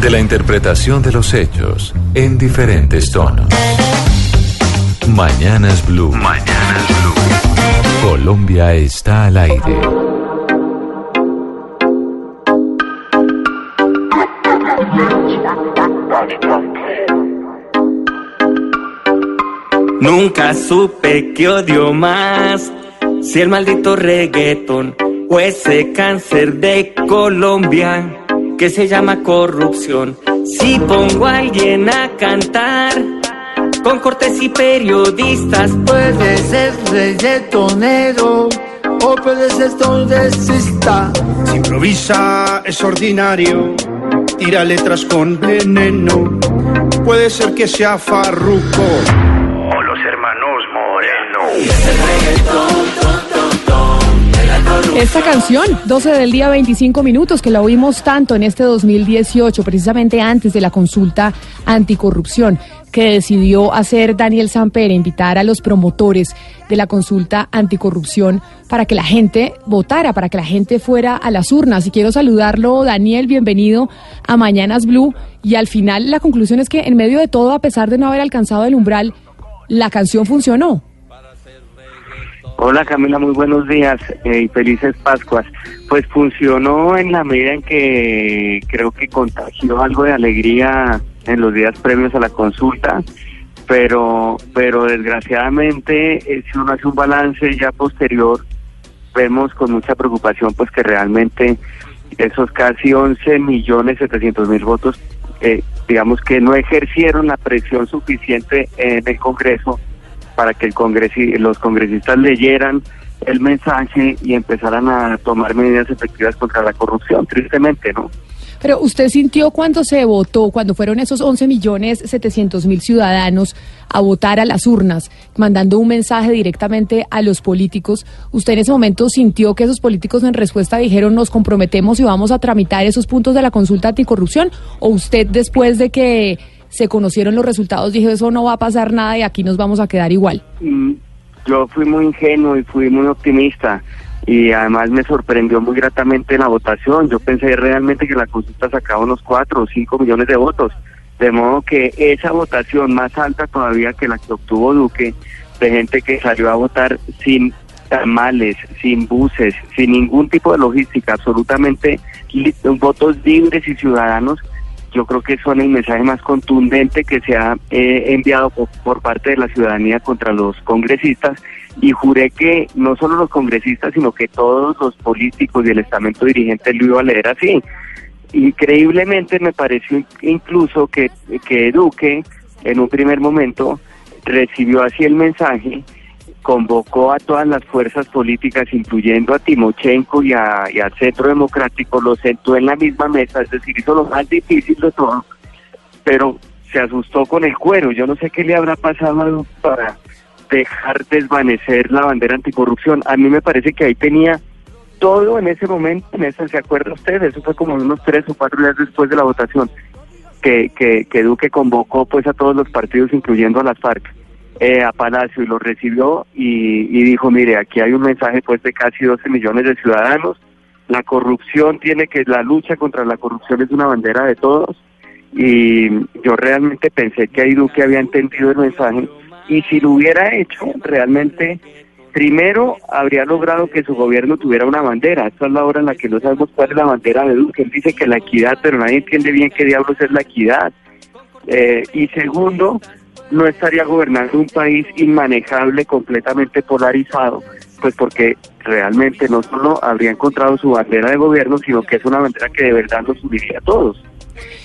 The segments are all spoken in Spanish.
De la interpretación de los hechos en diferentes tonos. Mañanas Blue. Blue. Colombia está al aire. Nunca supe que odio más si el maldito reggaeton o ese cáncer de Colombia que se llama corrupción. Si pongo a alguien a cantar con cortes y periodistas, Puede ser reggaetonero o puede ser tondesista. Si improvisa es ordinario, tira letras con veneno. Puede ser que sea farruco Esta canción, 12 del día 25 minutos, que la oímos tanto en este 2018, precisamente antes de la consulta anticorrupción que decidió hacer Daniel Samper, invitar a los promotores de la consulta anticorrupción para que la gente votara, para que la gente fuera a las urnas. Y quiero saludarlo, Daniel, bienvenido a Mañanas Blue. Y al final la conclusión es que en medio de todo, a pesar de no haber alcanzado el umbral, la canción funcionó. Hola Camila, muy buenos días eh, y felices Pascuas. Pues funcionó en la medida en que creo que contagió algo de alegría en los días previos a la consulta, pero pero desgraciadamente eh, si uno hace un balance ya posterior vemos con mucha preocupación pues que realmente esos casi 11 millones 700 mil votos eh, digamos que no ejercieron la presión suficiente en el Congreso para que el congresi los congresistas leyeran el mensaje y empezaran a tomar medidas efectivas contra la corrupción, tristemente, ¿no? Pero usted sintió cuando se votó, cuando fueron esos 11 millones 700 mil ciudadanos a votar a las urnas, mandando un mensaje directamente a los políticos, ¿usted en ese momento sintió que esos políticos en respuesta dijeron nos comprometemos y vamos a tramitar esos puntos de la consulta anticorrupción? ¿O usted después de que se conocieron los resultados dijo eso no va a pasar nada y aquí nos vamos a quedar igual? Mm, Yo fui muy ingenuo y fui muy optimista y además me sorprendió muy gratamente la votación. Yo pensé realmente que la consulta sacaba unos 4 o 5 millones de votos. De modo que esa votación más alta todavía que la que obtuvo Duque, de gente que salió a votar sin tamales, sin buses, sin ningún tipo de logística, absolutamente votos libres y ciudadanos, yo creo que son el mensaje más contundente que se ha eh, enviado por, por parte de la ciudadanía contra los congresistas y juré que no solo los congresistas, sino que todos los políticos y el estamento dirigente lo iba a leer así. Increíblemente me pareció in- incluso que, que Duque en un primer momento recibió así el mensaje, convocó a todas las fuerzas políticas, incluyendo a Timochenko y, a, al Centro Democrático, los sentó en la misma mesa, es decir, hizo lo más difícil de todo, pero se asustó con el cuero. Yo no sé qué le habrá pasado para dejar desvanecer la bandera anticorrupción. A mí me parece que ahí tenía todo en ese momento, en ese, ¿se acuerda usted? Eso fue como unos tres o cuatro días después de la votación, que, que, que Duque convocó pues a todos los partidos, incluyendo a las FARC, eh, a Palacio y lo recibió y, dijo, mire, aquí hay un mensaje pues de casi 12 millones de ciudadanos, la corrupción tiene que, la lucha contra la corrupción es una bandera de todos y yo realmente pensé que ahí Duque había entendido el mensaje y si lo hubiera hecho, realmente primero habría logrado que su gobierno tuviera una bandera. Esta es la hora en la que no sabemos cuál es la bandera de Duque. Él dice que la equidad, pero nadie entiende bien qué diablos es la equidad. Eh, y segundo, no estaría gobernando un país inmanejable, completamente polarizado, pues porque realmente no solo habría encontrado su bandera de gobierno, sino que es una bandera que de verdad nos uniría a todos.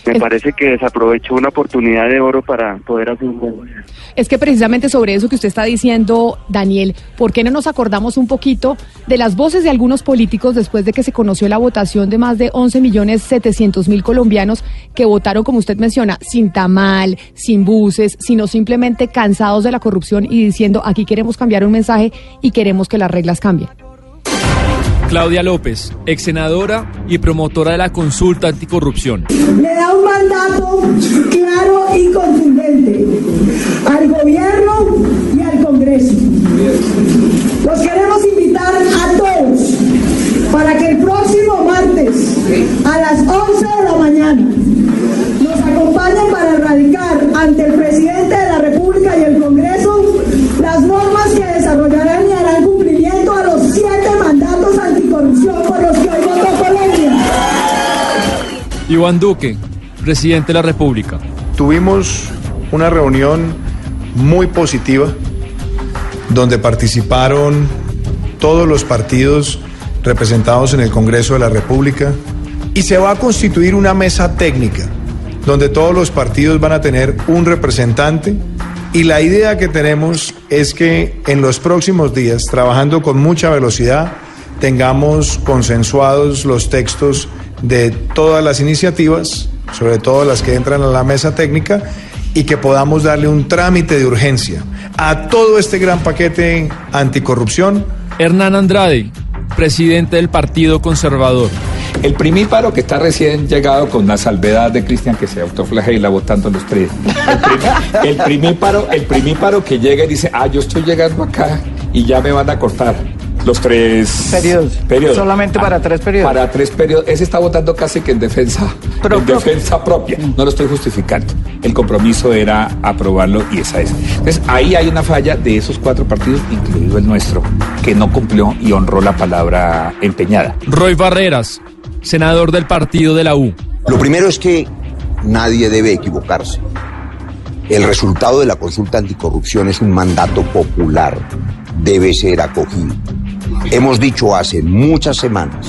Me parece que desaprovechó una oportunidad de oro para poder hacer un buen Es que precisamente sobre eso que usted está diciendo, Daniel, ¿por qué no nos acordamos un poquito de las voces de algunos políticos después de que se conoció la votación de más de 11 millones 700 mil colombianos que votaron, como usted menciona, sin tamal, sin buses, sino simplemente cansados de la corrupción y diciendo aquí queremos cambiar un mensaje y queremos que las reglas cambien? Claudia López, ex senadora y promotora de la consulta anticorrupción. le da un mandato claro y contundente al gobierno y al Congreso. Los queremos invitar a todos para que el próximo martes a las 11 de la mañana Iván Duque, presidente de la República. Tuvimos una reunión muy positiva donde participaron todos los partidos representados en el Congreso de la República y se va a constituir una mesa técnica donde todos los partidos van a tener un representante y la idea que tenemos es que en los próximos días, trabajando con mucha velocidad, tengamos consensuados los textos de todas las iniciativas, sobre todo las que entran a la mesa técnica, y que podamos darle un trámite de urgencia a todo este gran paquete anticorrupción. Hernán Andrade, presidente del Partido Conservador. El primíparo que está recién llegado con la salvedad de Cristian que se autoflagela votando los tres. El, prim- el primíparo, el primíparo que llega y dice, ah, yo estoy llegando acá y ya me van a cortar. Los tres Periodos. Solamente para tres periodos. Para tres periodos. Ese está votando casi que en defensa, en defensa propia. No lo estoy justificando. El compromiso era aprobarlo y esa es. Entonces ahí hay una falla de esos cuatro partidos, incluido el nuestro, que no cumplió y honró la palabra empeñada. Roy Barreras, senador del partido de la U. Lo primero es que nadie debe equivocarse. El resultado de la consulta anticorrupción es un mandato popular. Debe ser acogido. Hemos dicho hace muchas semanas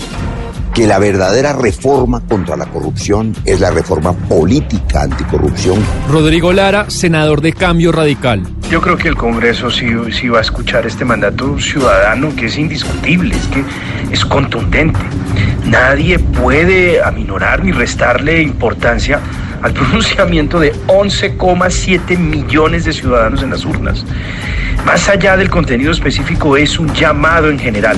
que la verdadera reforma contra la corrupción es la reforma política anticorrupción. Rodrigo Lara, senador de Cambio Radical. Yo creo que el Congreso sí, sí va a escuchar este mandato ciudadano que es indiscutible, es que es contundente. Nadie puede aminorar ni restarle importancia al pronunciamiento de 11,7 millones de ciudadanos en las urnas. Más allá del contenido específico, es un llamado en general.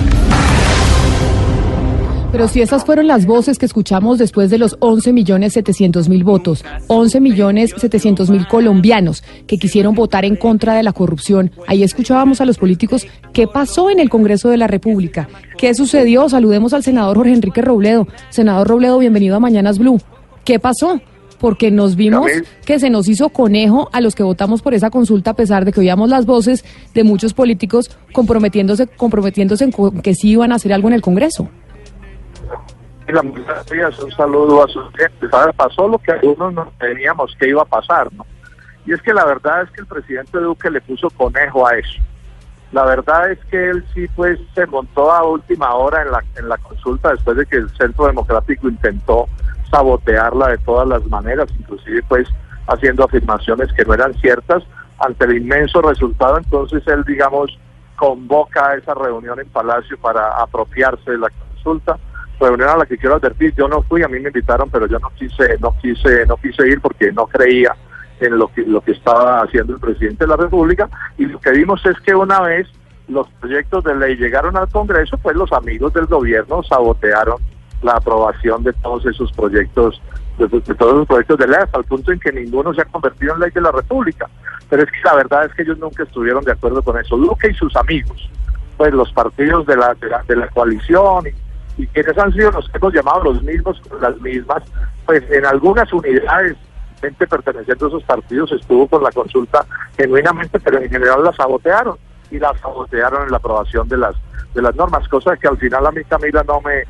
Pero si esas fueron las voces que escuchamos después de los 11 millones 700 mil votos, 11 millones 700 mil colombianos que quisieron votar en contra de la corrupción, ahí escuchábamos a los políticos qué pasó en el Congreso de la República, qué sucedió. Saludemos al senador Jorge Enrique Robledo. Senador Robledo, bienvenido a Mañanas Blue. ¿Qué pasó? Porque nos vimos que se nos hizo conejo a los que votamos por esa consulta, a pesar de que oíamos las voces de muchos políticos comprometiéndose, comprometiéndose en que sí iban a hacer algo en el Congreso. la es un saludo a sus clientes. Ahora pasó lo que algunos no teníamos que iba a pasar, ¿no? Y es que la verdad es que el presidente Duque le puso conejo a eso. La verdad es que él sí pues se montó a última hora en la, en la consulta después de que el Centro Democrático intentó sabotearla de todas las maneras, inclusive pues haciendo afirmaciones que no eran ciertas. Ante el inmenso resultado, entonces él, digamos, convoca esa reunión en Palacio para apropiarse de la consulta reunión a la que quiero advertir, yo no fui, a mí me invitaron, pero yo no quise, no quise, no quise ir porque no creía en lo que lo que estaba haciendo el presidente de la República y lo que vimos es que una vez los proyectos de ley llegaron al Congreso, pues los amigos del gobierno sabotearon la aprobación de todos esos proyectos, de, de todos los proyectos de ley, hasta el punto en que ninguno se ha convertido en ley de la República. Pero es que la verdad es que ellos nunca estuvieron de acuerdo con eso. Duque y sus amigos, pues los partidos de la, de la, de la coalición y quienes han sido los que hemos llamado los mismos las mismas, pues en algunas unidades, gente perteneciente a esos partidos estuvo con la consulta genuinamente, pero en general la sabotearon y la sabotearon en la aprobación de las de las normas, cosa que al final a mí Camila no me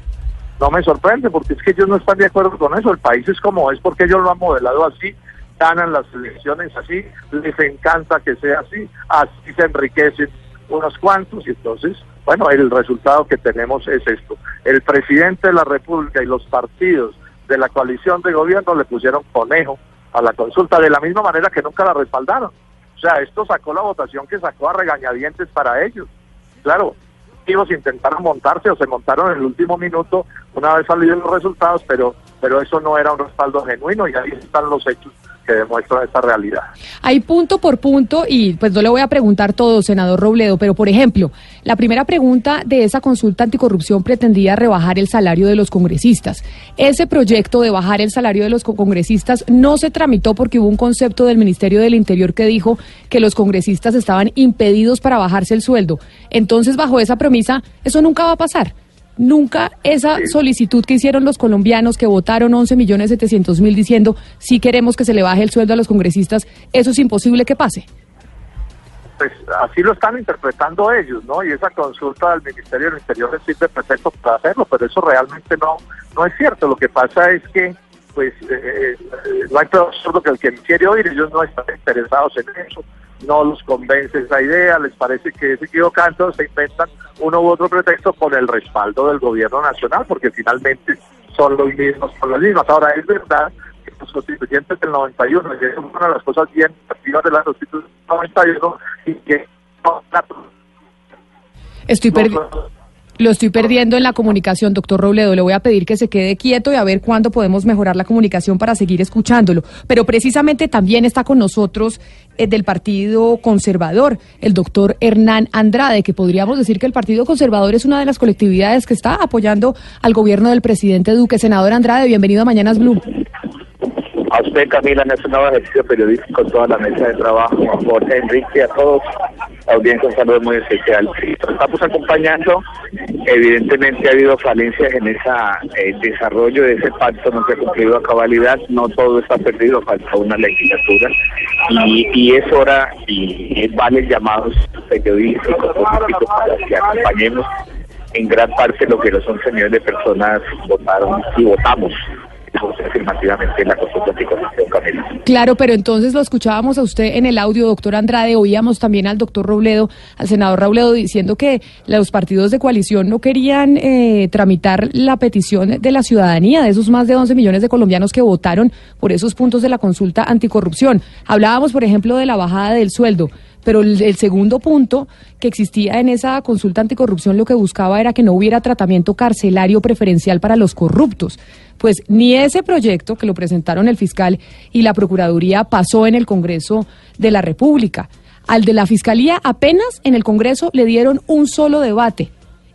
no me sorprende porque es que ellos no están de acuerdo con eso, el país es como es porque ellos lo han modelado así, ganan las elecciones así, les encanta que sea así, así se enriquecen unos cuantos y entonces, bueno, el resultado que tenemos es esto. El presidente de la República y los partidos de la coalición de gobierno le pusieron conejo a la consulta, de la misma manera que nunca la respaldaron. O sea, esto sacó la votación que sacó a regañadientes para ellos. Claro, intentaron montarse o se montaron en el último minuto una vez salidos los resultados, pero, pero eso no era un respaldo genuino y ahí están los hechos que demuestran esta realidad. Hay punto por punto y pues no le voy a preguntar todo, senador Robledo, pero por ejemplo, la primera pregunta de esa consulta anticorrupción pretendía rebajar el salario de los congresistas. Ese proyecto de bajar el salario de los congresistas no se tramitó porque hubo un concepto del Ministerio del Interior que dijo que los congresistas estaban impedidos para bajarse el sueldo. Entonces, bajo esa premisa, eso nunca va a pasar nunca esa solicitud que hicieron los colombianos que votaron 11 millones 700 mil diciendo si queremos que se le baje el sueldo a los congresistas, eso es imposible que pase. Pues así lo están interpretando ellos, ¿no? Y esa consulta del Ministerio del Interior les sirve perfecto para hacerlo, pero eso realmente no no es cierto. Lo que pasa es que pues eh, eh, no hay peor que el que quiere oír, ellos no están interesados en eso no los convence esa idea, les parece que es equivocado, se inventan uno u otro pretexto con el respaldo del gobierno nacional, porque finalmente son los mismos, son las mismas. Ahora, es verdad que los constituyentes del 91, y eso es una de las cosas bien activas de la constitución del 91, y que Estoy perdiendo. Lo estoy perdiendo en la comunicación, doctor Robledo. Le voy a pedir que se quede quieto y a ver cuándo podemos mejorar la comunicación para seguir escuchándolo. Pero precisamente también está con nosotros eh, del Partido Conservador, el doctor Hernán Andrade, que podríamos decir que el Partido Conservador es una de las colectividades que está apoyando al gobierno del presidente Duque. Senador Andrade, bienvenido a Mañanas Blue. A usted, Camila, en este nuevo ejercicio periodístico, toda la mesa de trabajo, a Jorge, Enrique, a todos, audiencia, un saludo muy especial. Estamos acompañando, evidentemente ha habido falencias en ese desarrollo de ese pacto, no se ha cumplido a cabalidad, no todo está perdido, falta una legislatura. Y, es hora y vale llamados periodísticos, políticos para que acompañemos en gran parte lo que los 11 millones de personas votaron y votamos Claro, pero entonces lo escuchábamos a usted en el audio, doctor Andrade, oíamos también al doctor Robledo, al senador Robledo, diciendo que los partidos de coalición no querían eh, tramitar la petición de la ciudadanía, de esos más de 11 millones de colombianos que votaron por esos puntos de la consulta anticorrupción. Hablábamos, por ejemplo, de la bajada del sueldo. Pero el, segundo punto que existía en esa consulta anticorrupción lo que buscaba era que no hubiera tratamiento carcelario preferencial para los corruptos. Pues ni ese proyecto que lo presentaron el fiscal y la Procuraduría pasó en el Congreso de la República. Al de la Fiscalía apenas en el Congreso le dieron un solo debate.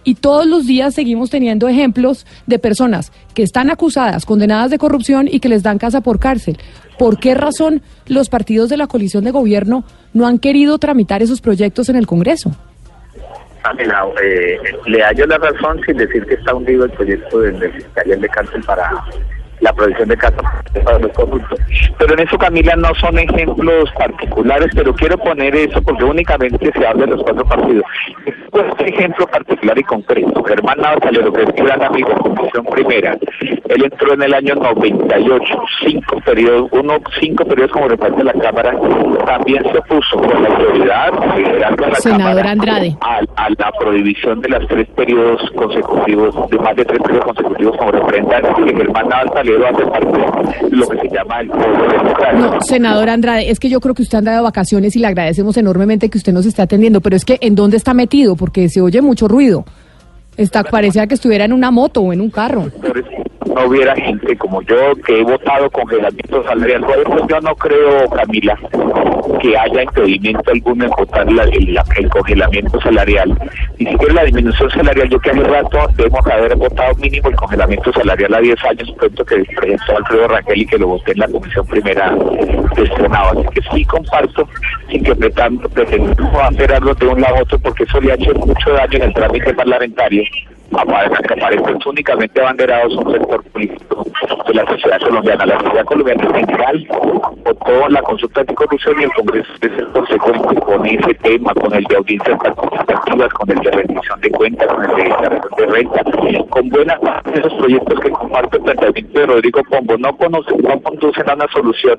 Y todos los días seguimos teniendo ejemplos de personas que están acusadas, condenadas de corrupción y que les dan casa por cárcel. ¿Por qué razón los partidos de la coalición de gobierno no han querido tramitar esos proyectos en el Congreso? Eh, le hallo la razón sin decir que está hundido el proyecto del, del fiscal de cárcel para la provisión de casa para los corruptos. Pero en eso, Camila, no son ejemplos particulares, pero quiero poner eso porque únicamente se habla de los cuatro partidos. Este ejemplo particular y concreto, Germán lo que es gran amigo, Comisión Primera, él entró en el año 98, cinco periodos, uno, cinco periodos como reparto de la Cámara, también se opuso con la autoridad, Senador Andrade. A, la prohibición de las tres periodos consecutivos, de más de tres periodos consecutivos como representante, que Germán Navarro lo que se llama el No, senador Andrade, es que yo creo que usted anda de vacaciones y le agradecemos enormemente que usted nos esté atendiendo, pero es que ¿en dónde está metido? Porque se oye mucho ruido. Está, parecía que estuviera en una moto o en un carro no hubiera gente como yo que he votado congelamiento salarial. Por yo no creo, Camila, que haya impedimento alguno en votar el, congelamiento salarial. Ni siquiera la disminución salarial. Yo que hace rato debemos haber votado mínimo el congelamiento salarial a 10 años, pronto que presentó Alfredo Raquel y que lo voté en la comisión primera de Senado. Así que sí comparto, sin que pretendo hacer algo de un lado a otro, porque eso le ha hecho mucho daño en el trámite parlamentario que aparecen únicamente abanderados un sector político de la sociedad colombiana. La sociedad colombiana en general votó la consulta anticorrupción y el Congreso es el consecuente con ese tema, con el de audiencias participativas, con el de rendición de cuentas, con el de declaración de renta, con buena parte de esos proyectos que comparte el planteamiento de Rodrigo Pombo. No, conocen, no conducen a una solución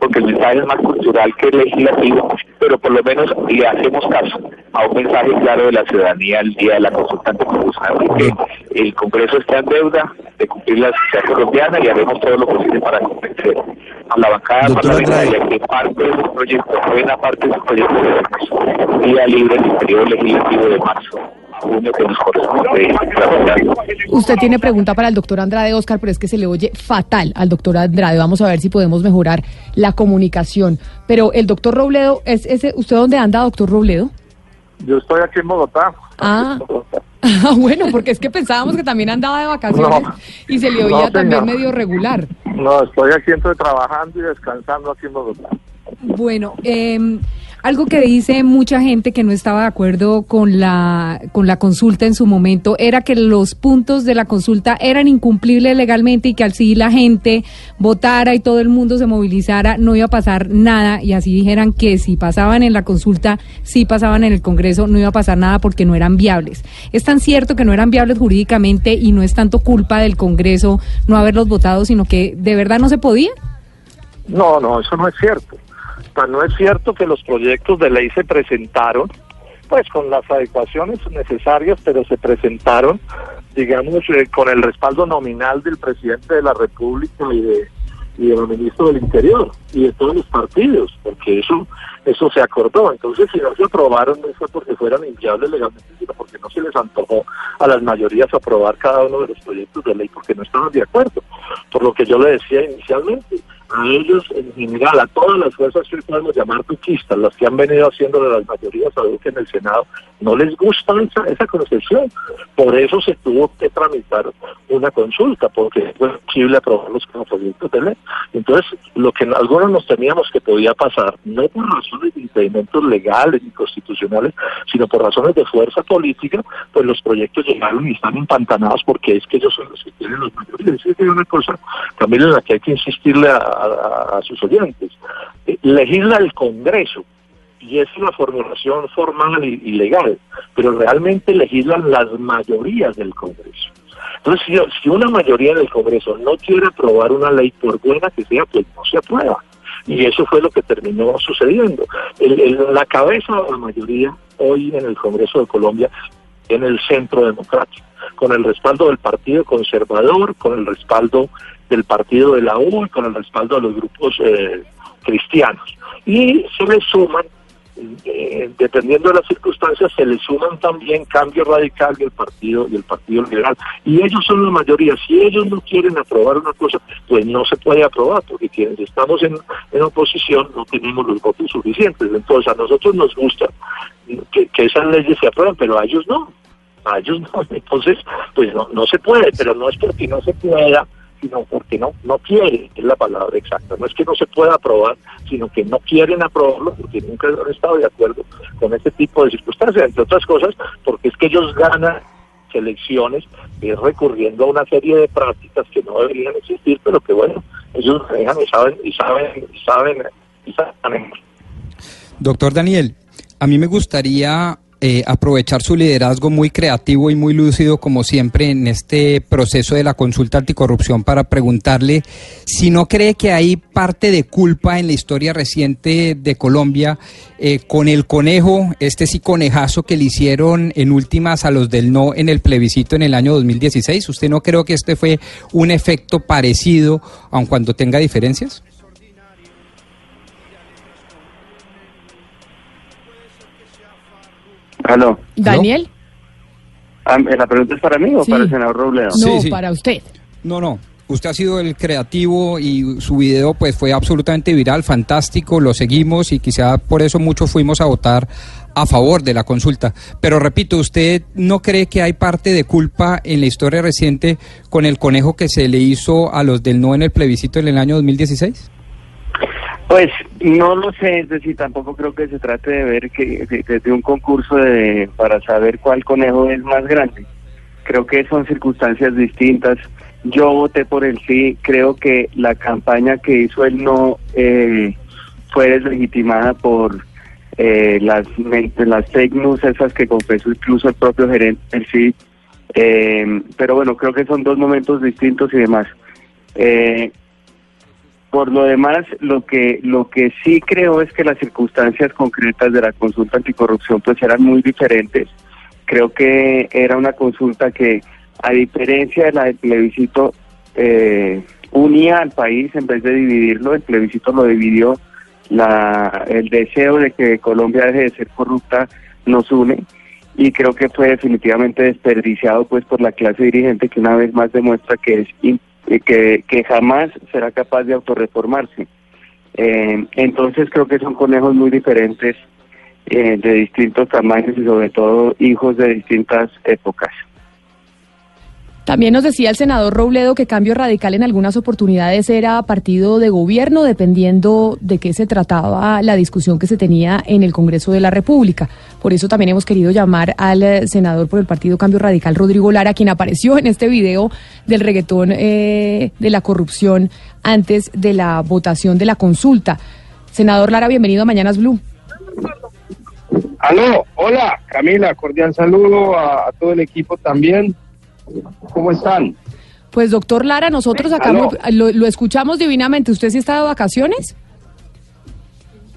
porque el mensaje es más cultural que legislativo, pero por lo menos le hacemos caso a un mensaje claro de la ciudadanía el día de la consulta anticorrupción que el Congreso está en deuda de cumplir la sociedad colombiana y haremos todo lo posible para convencer a la bancada parlamentaria que parte de su proyecto, buena parte de su proyecto de día libre en el periodo legislativo de marzo. Junio que nos corresponde Usted tiene pregunta para el doctor Andrade Oscar, pero es que se le oye fatal al doctor Andrade. Vamos a ver si podemos mejorar la comunicación. Pero el doctor Robledo, ¿es ese, ¿usted dónde anda, doctor Robledo? Yo estoy aquí en Bogotá. Ah. Ah, bueno, porque es que pensábamos que también andaba de vacaciones No. y se le oía No, también medio regular. No, estoy aquí entre trabajando y descansando aquí en Bogotá. Bueno, eh, algo que dice mucha gente que no estaba de acuerdo con la, con la consulta en su momento era que los puntos de la consulta eran incumplibles legalmente y que al sí la gente votara y todo el mundo se movilizara no iba a pasar nada y así dijeran que si pasaban en la consulta, si pasaban en el Congreso, no iba a pasar nada porque no eran viables. Es tan cierto que no eran viables jurídicamente y no es tanto culpa del Congreso no haberlos votado, sino que de verdad no se podía. No, no, eso no es cierto. No es cierto que los proyectos de ley se presentaron, pues con las adecuaciones necesarias, pero se presentaron, digamos, eh, con el respaldo nominal del presidente de la República y de y del ministro del Interior y de todos los partidos, porque eso eso se acordó. Entonces, si no se aprobaron, no fue porque fueran inviables legalmente, sino porque no se les antojó a las mayorías aprobar cada uno de los proyectos de ley porque no estaban de acuerdo. Por lo que yo le decía inicialmente, a ellos en general, a todas las fuerzas que podemos llamar tuquistas, las que han venido haciendo de las mayorías a Duque en el Senado, no les gusta esa, esa concesión. Por eso se tuvo que tramitar una consulta, porque fue posible aprobarlos como proyectos de ley. Entonces, lo que algunos nos temíamos que podía pasar, no por razones de impedimentos legales y constitucionales, sino por razones de fuerza política, pues los proyectos llegaron y están empantanados porque es que ellos son los que tienen los mayorías. Es una cosa también en la que hay que insistirle a, a- sus oyentes. Eh, Legisla el Congreso, y es una formulación formal y, legal, pero realmente legislan las mayorías del Congreso. Entonces, si, una mayoría del Congreso no quiere aprobar una ley, por buena que sea, pues no se aprueba. Y eso fue lo que terminó sucediendo. La cabeza de la mayoría hoy en el Congreso de Colombia en el centro democrático, con el respaldo del Partido Conservador, con el respaldo del Partido de la U y con el respaldo de los grupos eh, cristianos. Y se le suman, eh, dependiendo de las circunstancias, se le suman también Cambio Radical y el Partido y el Partido Liberal. Y ellos son la mayoría. Si ellos no quieren aprobar una cosa, pues no se puede aprobar, porque quienes estamos en, en oposición no tenemos los votos suficientes. Entonces a nosotros nos gusta que, que esas leyes se aprueben, pero a ellos no. A ellos no. Entonces, pues no, no se puede, pero no es porque no se pueda sino porque no no quieren, es la palabra exacta. No es que no se pueda aprobar, sino que no quieren aprobarlo porque nunca han estado de acuerdo con este tipo de circunstancias, entre otras cosas, porque es que ellos ganan elecciones recurriendo a una serie de prácticas que no deberían existir, pero que bueno, ellos manejan y saben y saben y saben y saben. Doctor Daniel, a mí me gustaría eh, aprovechar su liderazgo muy creativo y muy lúcido, como siempre, en este proceso de la consulta anticorrupción para preguntarle si no cree que hay parte de culpa en la historia reciente de Colombia eh, con el conejo, este sí conejazo que le hicieron en últimas a los del no en el plebiscito en el año 2016. ¿Usted no creo que este fue un efecto parecido, aun cuando tenga diferencias? Aló. Daniel. Ah, ¿La pregunta es para mí o Sí. para el senador Robledo? No, para usted. No, no. Usted ha sido el creativo y su video pues fue absolutamente viral, fantástico, lo seguimos y quizá por eso muchos fuimos a votar a favor de la consulta. Pero repito, ¿usted no cree que hay parte de culpa en la historia reciente con el conejo que se le hizo a los del no en el plebiscito en el año 2016? Pues no lo sé, es decir, tampoco creo que se trate de ver que de un concurso de, para saber cuál conejo es más grande. Creo que son circunstancias distintas. Yo voté por el sí, creo que la campaña que hizo el no eh, fue deslegitimada por eh, las, las fake news esas que confesó incluso el propio gerente del sí. Eh, pero bueno, creo que son dos momentos distintos y demás. Eh, por lo demás, lo que lo que sí creo es que las circunstancias concretas de la consulta anticorrupción pues eran muy diferentes. Creo que era una consulta que, a diferencia de la del plebiscito, eh, unía al país en vez de dividirlo, el plebiscito lo dividió, la, el deseo de que Colombia deje de ser corrupta nos une y creo que fue definitivamente desperdiciado pues por la clase dirigente que una vez más demuestra que es in- eh, que, que jamás será capaz de autorreformarse. Eh, entonces creo que son conejos muy diferentes eh, de distintos tamaños y sobre todo hijos de distintas épocas. También nos decía el senador Robledo que Cambio Radical en algunas oportunidades era partido de gobierno, dependiendo de qué se trataba la discusión que se tenía en el Congreso de la República. Por eso también hemos querido llamar al eh, senador por el partido Cambio Radical, Rodrigo Lara, quien apareció en este video del reggaetón eh, de la corrupción antes de la votación de la consulta. Senador Lara, bienvenido a Mañanas Blue. Aló, hola Camila, cordial saludo a, a todo el equipo también. ¿Cómo están? Pues doctor Lara, nosotros acá lo, lo escuchamos divinamente. ¿Usted sí está de vacaciones?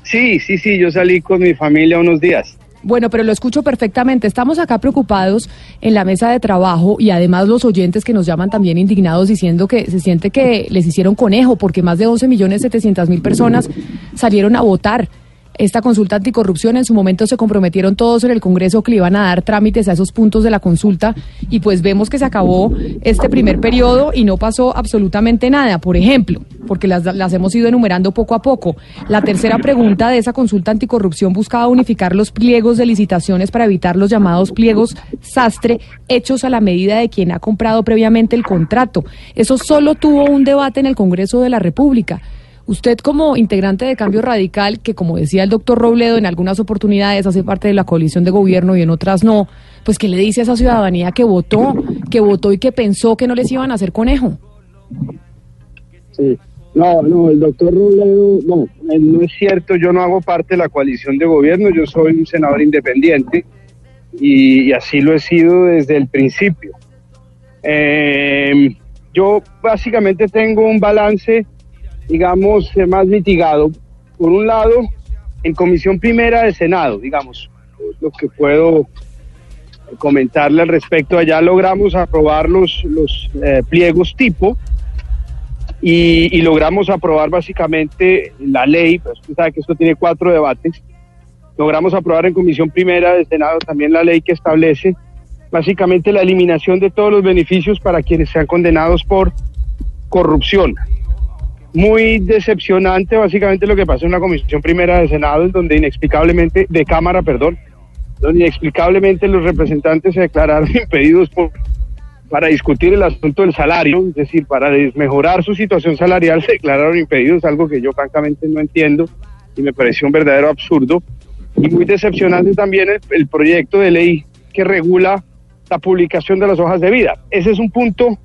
Sí, sí, sí, yo salí con mi familia unos días. Bueno, pero lo escucho perfectamente. Estamos acá preocupados en la mesa de trabajo y además los oyentes que nos llaman también indignados diciendo que se siente que les hicieron conejo porque más de 11 millones 700 mil personas salieron a votar. Esta consulta anticorrupción en su momento se comprometieron todos en el Congreso que le iban a dar trámites a esos puntos de la consulta y pues vemos que se acabó este primer periodo y no pasó absolutamente nada. Por ejemplo, porque las, las hemos ido enumerando poco a poco. La tercera pregunta de esa consulta anticorrupción buscaba unificar los pliegos de licitaciones para evitar los llamados pliegos sastre hechos a la medida de quien ha comprado previamente el contrato. Eso solo tuvo un debate en el Congreso de la República. Usted como integrante de Cambio Radical, que como decía el doctor Robledo, en algunas oportunidades hace parte de la coalición de gobierno y en otras no, pues ¿qué le dice a esa ciudadanía que votó, que votó y que pensó que no les iban a hacer conejo? Sí. No, no, el doctor Robledo, no, eh, no es cierto, yo no hago parte de la coalición de gobierno, yo soy un senador independiente y, y así lo he sido desde el principio. Eh, yo básicamente tengo un balance, digamos, eh, más mitigado. Por un lado, en comisión primera de Senado, digamos, lo que puedo comentarle al respecto, allá logramos aprobar los, los eh, pliegos tipo y, y logramos aprobar básicamente la ley, pues usted sabe que esto tiene cuatro debates, logramos aprobar en comisión primera del Senado también la ley que establece básicamente la eliminación de todos los beneficios para quienes sean condenados por corrupción. Muy decepcionante básicamente lo que pasó en la comisión primera del Senado, en donde inexplicablemente, de Cámara, perdón, donde inexplicablemente los representantes se declararon impedidos por, para discutir el asunto del salario, es decir, para desmejorar su situación salarial se declararon impedidos, algo que yo francamente no entiendo y me pareció un verdadero absurdo. Y muy decepcionante también el, el proyecto de ley que regula la publicación de las hojas de vida. Ese es un punto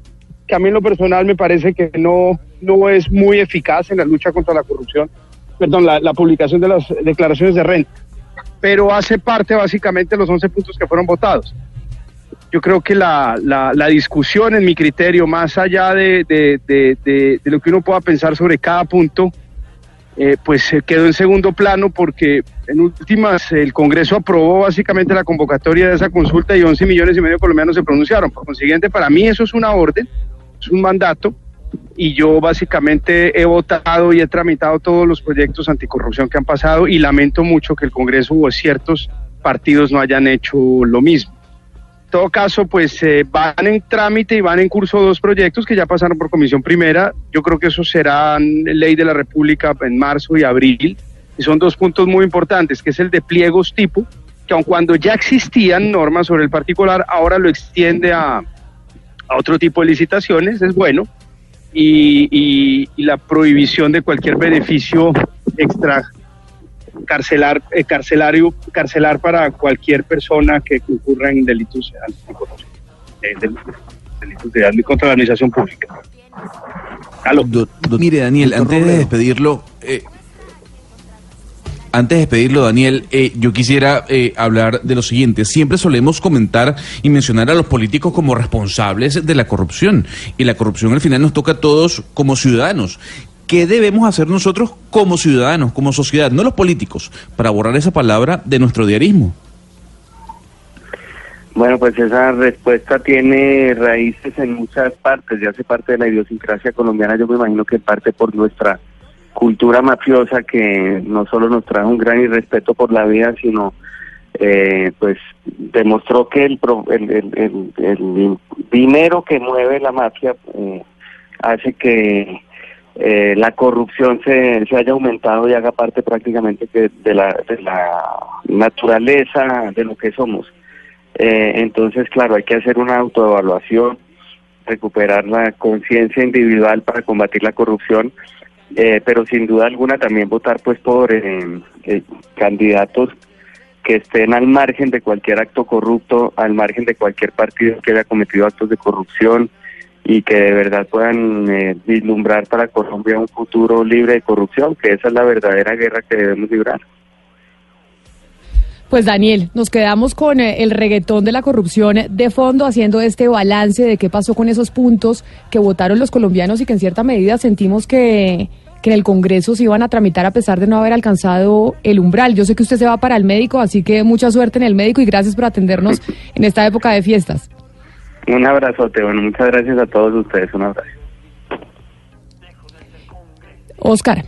que a mí en lo personal me parece que no, no es muy eficaz en la lucha contra la corrupción, perdón, la, la publicación de las declaraciones de renta, pero hace parte básicamente de los 11 puntos que fueron votados. Yo creo que la, la, la discusión, en mi criterio, más allá de, de, de, de, lo que uno pueda pensar sobre cada punto, eh, pues se quedó en segundo plano porque en últimas el Congreso aprobó básicamente la convocatoria de esa consulta y 11 millones y medio de colombianos se pronunciaron. Por consiguiente, para mí eso es una orden, es un mandato y yo básicamente he votado y he tramitado todos los proyectos anticorrupción que han pasado y lamento mucho que el Congreso o ciertos partidos no hayan hecho lo mismo. En todo caso, pues eh, van en trámite y van en curso dos proyectos que ya pasaron por comisión primera. Yo creo que eso será ley de la República en marzo y abril. Y son dos puntos muy importantes, que es el de pliegos tipo, que aun cuando ya existían normas sobre el particular, ahora lo extiende a, a otro tipo de licitaciones, es bueno. Y, y, y la prohibición de cualquier beneficio extra carcelar, eh, carcelario, carcelar para cualquier persona que concurra en delitos eh, del- delitos de contra la administración pública. Do- do- mire, Daniel, antes de despedirlo, eh, antes de despedirlo, Daniel, eh, yo quisiera eh, hablar de lo siguiente. Siempre solemos comentar y mencionar a los políticos como responsables de la corrupción. Y la corrupción al final nos toca a todos como ciudadanos. ¿Qué debemos hacer nosotros como ciudadanos, como sociedad, no los políticos, para borrar esa palabra de nuestro diarismo? Bueno, pues esa respuesta tiene raíces en muchas partes, ya hace parte de la idiosincrasia colombiana, yo me imagino que parte por nuestra cultura mafiosa que no solo nos trajo un gran irrespeto por la vida, sino eh, pues demostró que el, el, el, dinero que mueve la mafia eh, hace que eh, la corrupción se, se haya aumentado y haga parte prácticamente de la, de la naturaleza de lo que somos. Eh, entonces, claro, hay que hacer una autoevaluación, recuperar la conciencia individual para combatir la corrupción, eh, pero sin duda alguna también votar pues por eh, eh, candidatos que estén al margen de cualquier acto corrupto, al margen de cualquier partido que haya cometido actos de corrupción y que de verdad puedan eh, vislumbrar para Colombia un futuro libre de corrupción, que esa es la verdadera guerra que debemos librar. Pues Daniel, nos quedamos con el reggaetón de la corrupción de fondo, haciendo este balance de qué pasó con esos puntos que votaron los colombianos y que en cierta medida sentimos que, que en el Congreso se iban a tramitar a pesar de no haber alcanzado el umbral. Yo sé que usted se va para el médico, así que mucha suerte en el médico y gracias por atendernos en esta época de fiestas. Un abrazote, bueno, muchas gracias a todos ustedes, un abrazo. Oscar.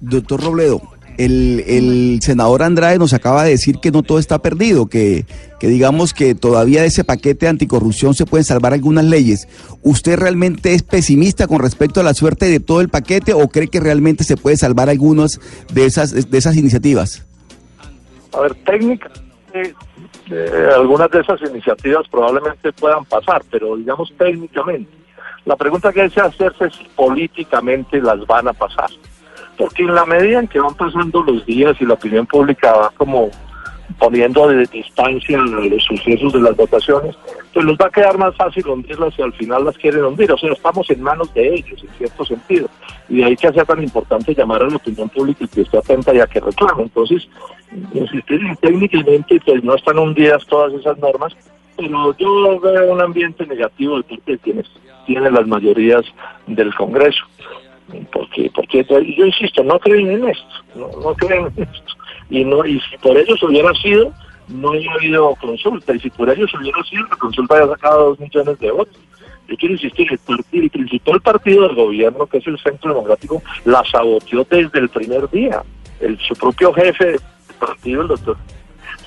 Doctor Robledo, el, el senador Andrade nos acaba de decir que no todo está perdido, que, que digamos que todavía de ese paquete de anticorrupción se pueden salvar algunas leyes. ¿Usted realmente es pesimista con respecto a la suerte de todo el paquete o cree que realmente se puede salvar algunas de esas, de esas iniciativas? A ver, técnicamente, eh, algunas de esas iniciativas probablemente puedan pasar, pero digamos técnicamente. La pregunta que hay que hacerse es si políticamente las van a pasar. Porque en la medida en que van pasando los días y la opinión pública va como poniendo de distancia los sucesos de las votaciones, pues les va a quedar más fácil hundirlas si al final las quieren hundir. O sea, estamos en manos de ellos, en cierto sentido. Y de ahí que sea tan importante llamar a la opinión pública y que esté atenta y a que reclame. Entonces, insistir en técnicamente, pues no están hundidas todas esas normas, pero yo veo un ambiente negativo de parte de quienes tienen las mayorías del Congreso. Porque, porque yo insisto, no creen en esto, no, creen en esto. Y, no, y si por ellos hubiera sido, no hubiera habido consulta. Y si por ellos hubiera sido, la consulta había sacado dos millones de votos. Yo quiero insistir, el, partido, el principal partido del gobierno, que es el Centro Democrático, la saboteó desde el primer día. El, su propio jefe del partido, el doctor,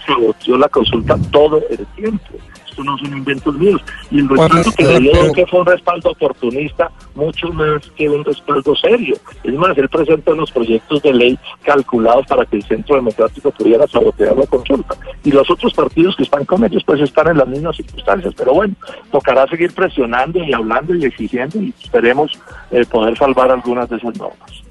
saboteó la consulta todo el tiempo. Esto no son inventos míos. Y el respaldo que le dio que fue un respaldo oportunista, mucho más que un respaldo serio. Es más, él presenta unos proyectos de ley calculados para que el Centro Democrático pudiera sabotear la consulta. Y los otros partidos que están con ellos, pues están en las mismas circunstancias. Pero bueno, tocará seguir presionando y hablando y exigiendo y esperemos eh, poder salvar algunas de esas normas.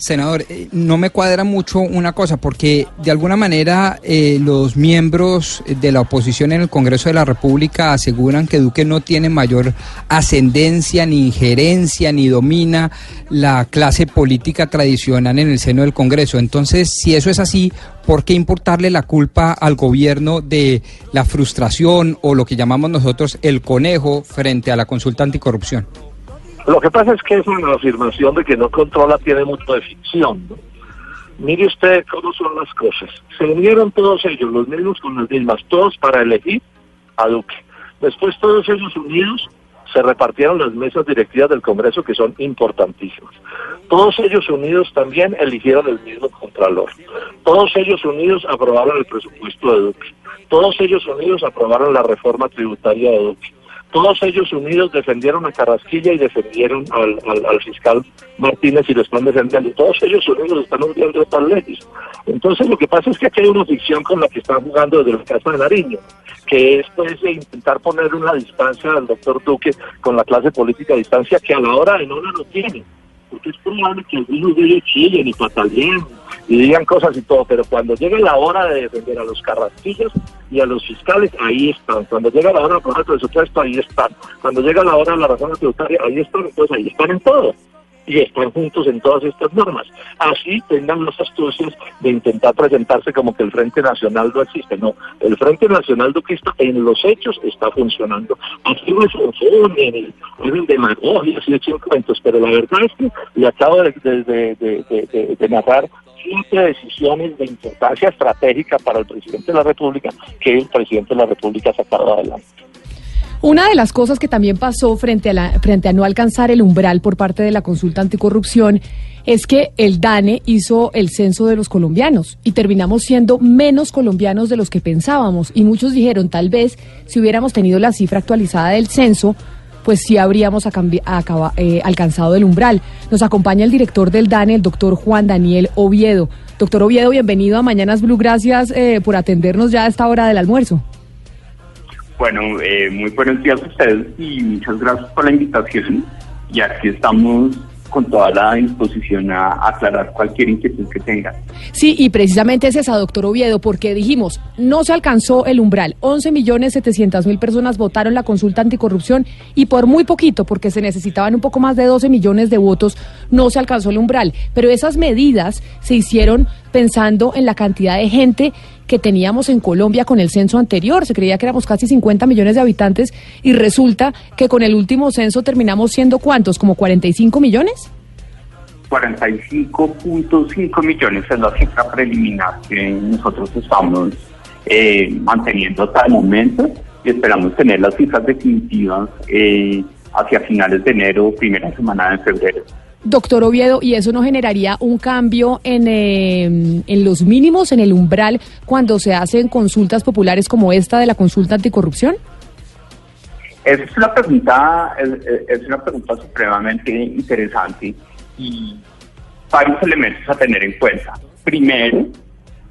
Senador, eh, no me cuadra mucho una cosa, porque de alguna manera eh, los miembros de la oposición en el Congreso de la República aseguran que Duque no tiene mayor ascendencia, ni injerencia, ni domina la clase política tradicional en el seno del Congreso. Entonces, si eso es así, ¿por qué importarle la culpa al gobierno de la frustración o lo que llamamos nosotros el conejo frente a la consulta anticorrupción? Lo que pasa es que es una afirmación de que no controla tiene mucho de ficción. ¿no? Mire usted cómo son las cosas. Se unieron todos ellos, los mismos con las mismas, todos para elegir a Duque. Después todos ellos unidos se repartieron las mesas directivas del Congreso que son importantísimas. Todos ellos unidos también eligieron el mismo Contralor. Todos ellos unidos aprobaron el presupuesto de Duque. Todos ellos unidos aprobaron la reforma tributaria de Duque todos ellos unidos defendieron a Carrasquilla y defendieron al, al, al, fiscal Martínez y lo están defendiendo. Todos ellos unidos están hundiendo estas leyes. Entonces lo que pasa es que aquí hay una ficción con la que están jugando desde la Casa de Nariño, que es pues intentar poner una distancia al doctor Duque con la clase política a distancia que a la hora de no la lo tiene. Porque es probable que algunos de ellos chillen y pataleen y digan cosas y todo, pero cuando llegue la hora de defender a los carrasquillos y a los fiscales, ahí están. Cuando llega la hora de aprobar el presupuesto, ahí están. Cuando llega la hora de la reforma tributaria, ahí están. Entonces ahí están en todo. Y están juntos en todas estas normas. Así tengan las astucias de intentar presentarse como que el Frente Nacional no existe. No, el Frente Nacional Duquista en los hechos está funcionando. Aquí no es un demagogias y echan cuentos, pero la verdad es que le acabo de, de, narrar siempre decisiones de importancia estratégica para el presidente de la República que el presidente de la República ha sacado adelante. Una de las cosas que también pasó frente a, la, frente a no alcanzar el umbral por parte de la consulta anticorrupción es que el DANE hizo el censo de los colombianos y terminamos siendo menos colombianos de los que pensábamos. Y muchos dijeron, tal vez, si hubiéramos tenido la cifra actualizada del censo, pues sí habríamos eh, alcanzado el umbral. Nos acompaña el director del DANE, el doctor Juan Daniel Oviedo. Doctor Oviedo, bienvenido a Mañanas Blue. Gracias eh, por atendernos ya a esta hora del almuerzo. Bueno, eh, muy buenos días a ustedes y muchas gracias por la invitación. Y aquí estamos con toda la disposición a, aclarar cualquier inquietud que tengan. Sí, y precisamente es esa, doctor Oviedo, porque dijimos, no se alcanzó el umbral. 11 millones 700 mil personas votaron la consulta anticorrupción y por muy poquito, porque se necesitaban un poco más de 12 millones de votos, no se alcanzó el umbral. Pero esas medidas se hicieron pensando en la cantidad de gente que teníamos en Colombia con el censo anterior. Se creía que éramos casi 50 millones de habitantes y resulta que con el último censo terminamos siendo cuántos, como 45 millones. 45.5 millones es la cifra preliminar que nosotros estamos eh, manteniendo hasta el momento y esperamos tener las cifras definitivas eh, hacia finales de enero, primera semana de febrero. Doctor Oviedo, ¿y eso no generaría un cambio en, em, en los mínimos, en el umbral, cuando se hacen consultas populares como esta de la consulta anticorrupción? Es una pregunta, es, una pregunta supremamente interesante y varios elementos a tener en cuenta. Primero,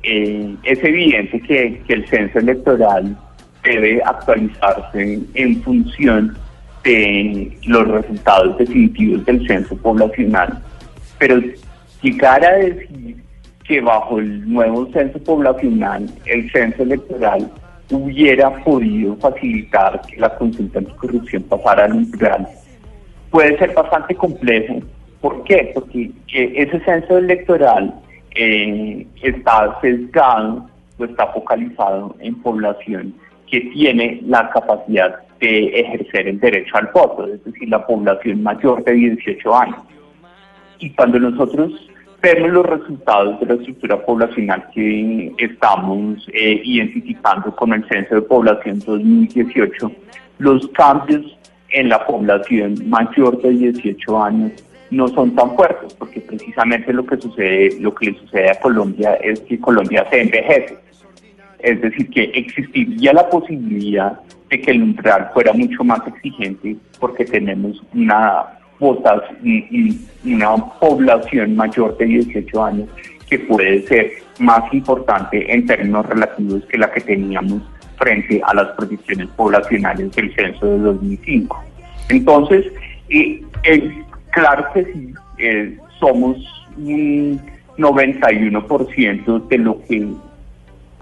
eh, es evidente que, que el censo electoral debe actualizarse en función de los resultados definitivos del censo poblacional. Pero llegar a decir que bajo el nuevo censo poblacional el censo electoral hubiera podido facilitar que la consulta anticorrupción pasara al umbral puede ser bastante complejo. ¿Por qué? Porque ese censo electoral eh, está sesgado o está focalizado en población que tiene la capacidad de ejercer el derecho al voto, es decir, la población mayor de 18 años. Y cuando nosotros vemos los resultados de la estructura poblacional que estamos eh, identificando con el Censo de Población 2018, los cambios en la población mayor de 18 años no son tan fuertes, porque precisamente lo que sucede, lo que le sucede a Colombia es que Colombia se envejece. Es decir, que existiría la posibilidad de que el umbral fuera mucho más exigente porque tenemos una una población mayor de 18 años que puede ser más importante en términos relativos que la que teníamos frente a las proyecciones poblacionales del censo de 2005. Entonces, eh, claro que sí, eh, somos un 91% de lo que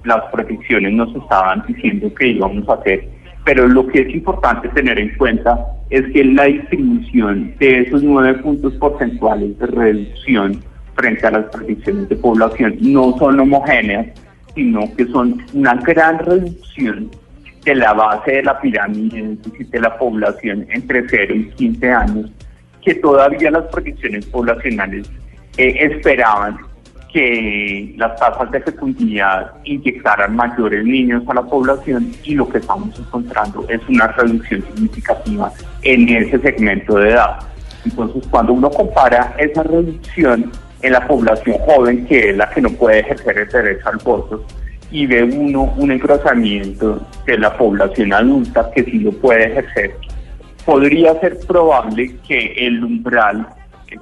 las predicciones nos estaban diciendo que íbamos a hacer pero lo que es importante tener en cuenta es que la distribución de esos nueve puntos porcentuales de reducción frente a las predicciones de población no son homogéneas, sino que son una gran reducción de la base de la pirámide, de la población entre 0 y 15 años, que todavía las predicciones poblacionales eh, esperaban que las tasas de fecundidad inyectaran mayores niños a la población y lo que estamos encontrando es una reducción significativa en ese segmento de edad. Entonces, cuando uno compara esa reducción en la población joven, que es la que no puede ejercer el derecho al voto, y ve uno un engrosamiento de la población adulta que sí lo puede ejercer, podría ser probable que el umbral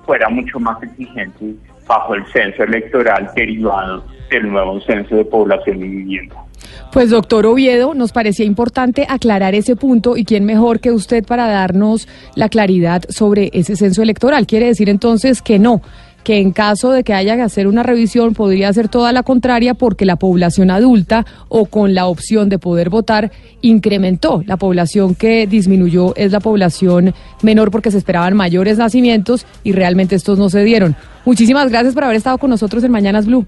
fuera mucho más exigente bajo el censo electoral derivado del nuevo censo de población y vivienda. Pues doctor Oviedo, nos parecía importante aclarar ese punto y quién mejor que usted para darnos la claridad sobre ese censo electoral. Quiere decir entonces que no, que en caso de que haya que hacer una revisión podría ser toda la contraria porque la población adulta o con la opción de poder votar incrementó. La población que disminuyó es la población menor porque se esperaban mayores nacimientos y realmente estos no se dieron. Muchísimas gracias por haber estado con nosotros en Mañanas Blue.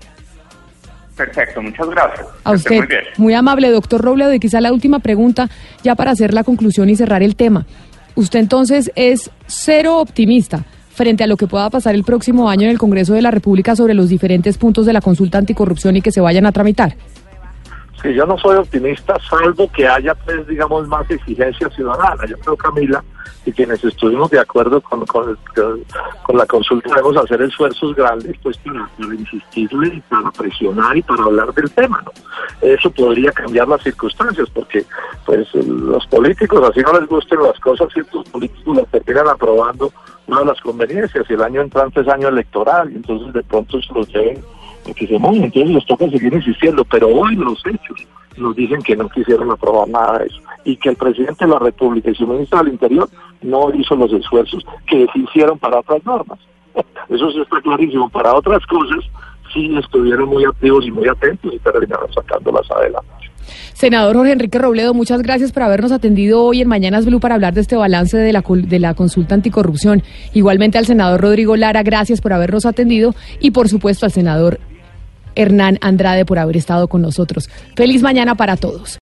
Perfecto, muchas gracias. A usted, muy, amable, doctor Robledo. Y quizá la última pregunta, ya para hacer la conclusión y cerrar el tema. Usted entonces es cero optimista frente a lo que pueda pasar el próximo año en el Congreso de la República sobre los diferentes puntos de la consulta anticorrupción y que se vayan a tramitar. Sí, yo no soy optimista, salvo que haya, pues, digamos, más exigencia ciudadana. Yo creo, Camila, y quienes estuvimos de acuerdo con, con, la consulta, debemos hacer esfuerzos grandes, pues, para, para insistirle, para presionar y para hablar del tema, ¿no? Eso podría cambiar las circunstancias, porque, pues, los políticos, así no les gusten las cosas, ciertos políticos las terminan aprobando una de las conveniencias, el año entrante es año electoral, y entonces de pronto se los deben que se mueven, entonces les toca seguir insistiendo, pero hoy los hechos nos dicen que no quisieron aprobar nada de eso y que el presidente de la República y su ministro del Interior no hizo los esfuerzos que se hicieron para otras normas. Eso sí está clarísimo. Para otras cosas sí estuvieron muy activos y muy atentos y terminaron sacándolas adelante. Senador Jorge Enrique Robledo, muchas gracias por habernos atendido hoy en Mañanas Blue para hablar de este balance de la, de la consulta anticorrupción. Igualmente al senador Rodrigo Lara, gracias por habernos atendido y por supuesto al senador Hernán Andrade por haber estado con nosotros. Feliz mañana para todos.